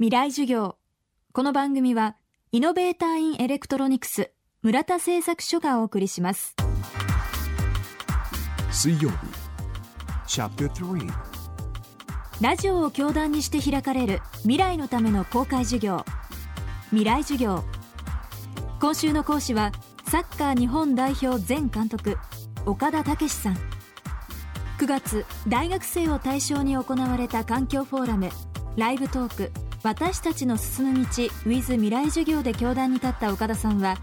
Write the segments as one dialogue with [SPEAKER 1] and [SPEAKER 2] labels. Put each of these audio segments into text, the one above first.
[SPEAKER 1] 未来授業。この番組はイノベーターインエレクトロニクス村田製作所がお送りします。
[SPEAKER 2] 水曜日チャプター
[SPEAKER 1] ラジオを教壇にして開かれる未来のための公開授業。未来授業。今週の講師はサッカー日本代表前監督岡田武さん。9月大学生を対象に行われた環境フォーラムライブトーク私たちの進む道 with 未来授業で教壇に立った岡田さんは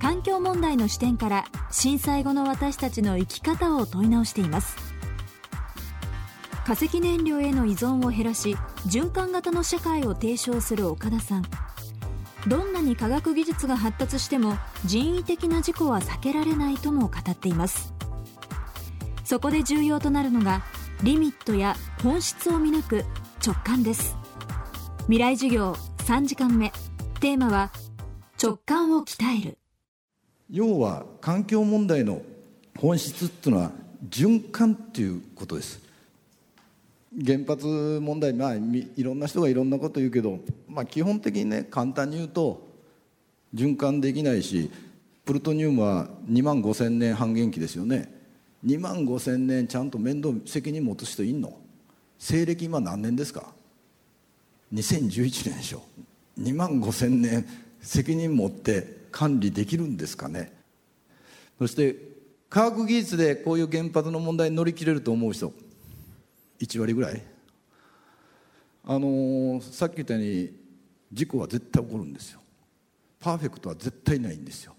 [SPEAKER 1] 環境問題の視点から震災後の私たちの生き方を問い直しています。化石燃料への依存を減らし循環型の社会を提唱する岡田さん。どんなに科学技術が発達しても人為的な事故は避けられないとも語っています。そこで重要となるのがリミットや本質を見抜く直感です。未来授業3時間目。テーマは直感を鍛える。
[SPEAKER 3] 要は環境問題の本質っていうのは循環っていうことです。原発問題まあいろんな人がいろんなこと言うけど、まあ、基本的にね簡単に言うと循環できないしプルトニウムは2万5千年半減期ですよね。2万5千年ちゃんと面倒責任持つ人いんの？西暦今何年ですか？2011年でしょ。2万5千年責任持って管理できるんですかね。そして科学技術でこういう原発の問題に乗り切れると思う人1割ぐらい。あのー、さっき言ったように事故は絶対起こるんですよ。パーフェクトは絶対ないんですよ。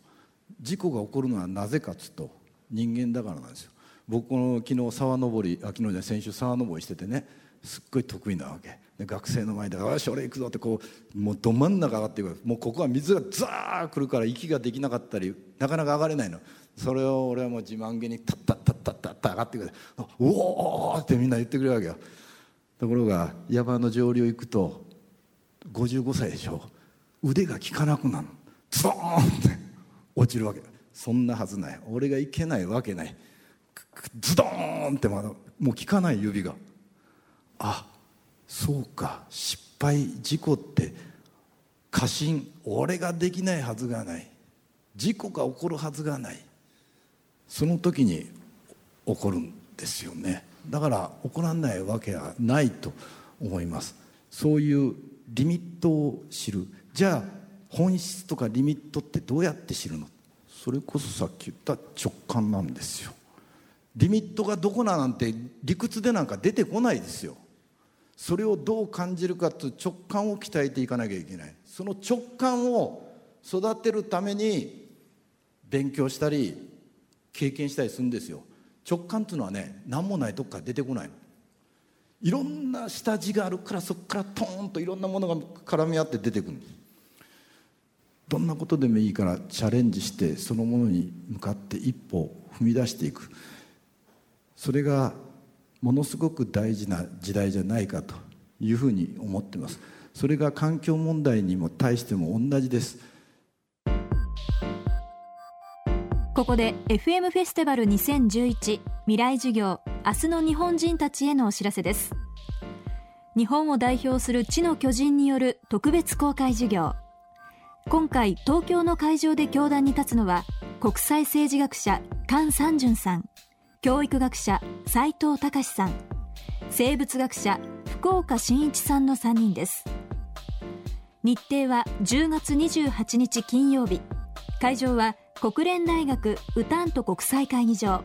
[SPEAKER 3] 事故が起こるのはなぜかっつうと人間だからなんですよ。僕の昨日沢登りあ昨日じゃ先週沢登りしててねすっごい得意なわけ。学生の前で「よし俺行くぞ」ってこうもうど真ん中上がっていくもうここは水がザー来るから息ができなかったりなかなか上がれないの。それを俺はもう自慢げにタッタッタッタッタッタ上がってくる「おお!」ってみんな言ってくれるわけよ。ところが山の上流行くと55歳でしょ。腕が効かなくなるズドーンって落ちるわけ。そんなはずない。俺がいけないわけない。ズドーンってまだもう効かない指が。あそうか失敗事故って過信俺ができないはずがない。事故が起こるはずがない。その時に起こるんですよね。だから起こらないわけはないと思います。そういうリミットを知る。じゃあ本質とかリミットってどうやって知るの？それこそさっき言った直感なんですよ。リミットがどこななんて理屈でなんか出てこないですよ。それをどう感じるかという直感を鍛えていかなきゃいけない。その直感を育てるために勉強したり経験したりするんですよ。直感というのはね何もないとこから出てこないいろんな下地があるからそこからトーンといろんなものが絡み合って出てくるどんなことでもいいからチャレンジしてそのものに向かって一歩踏み出していく。それがものすごく大事な時代じゃないかというふうに思ってます。それが環境問題にも対しても同じです。
[SPEAKER 1] ここで FM フェスティバル2011未来授業明日の日本人たちへのお知らせです。日本を代表する地の巨人による特別公開授業。今回東京の会場で教壇に立つのは国際政治学者菅三淳さん。教育学者斉藤隆さん。生物学者福岡伸一さんの3人です。日程は10月28日金曜日。会場は国連大学ウタント国際会議場。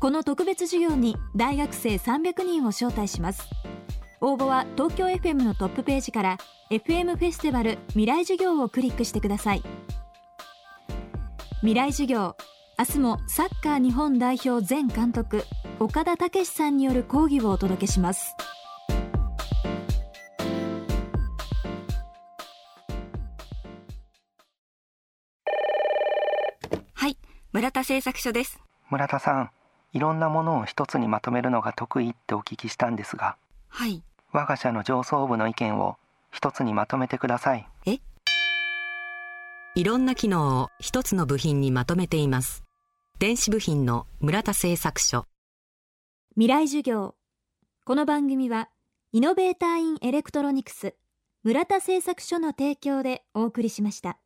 [SPEAKER 1] この特別授業に大学生300人を招待します。応募は東京 FM のトップページから FM フェスティバル未来授業をクリックしてください。未来授業明日もサッカー日本代表前監督岡田武さんによる講義をお届けします。
[SPEAKER 4] はい村田製作所です。
[SPEAKER 5] 村田さんいろんなものを一つにまとめるのが得意ってお聞きしたんですが
[SPEAKER 4] はい。
[SPEAKER 5] 我が社の上層部の意見を一つにまとめてください。
[SPEAKER 4] え？
[SPEAKER 6] いろんな機能を一つの部品にまとめています電子部品の村田製作所。
[SPEAKER 1] 未来授業。この番組はイノベーターインエレクトロニクス村田製作所の提供でお送りしました。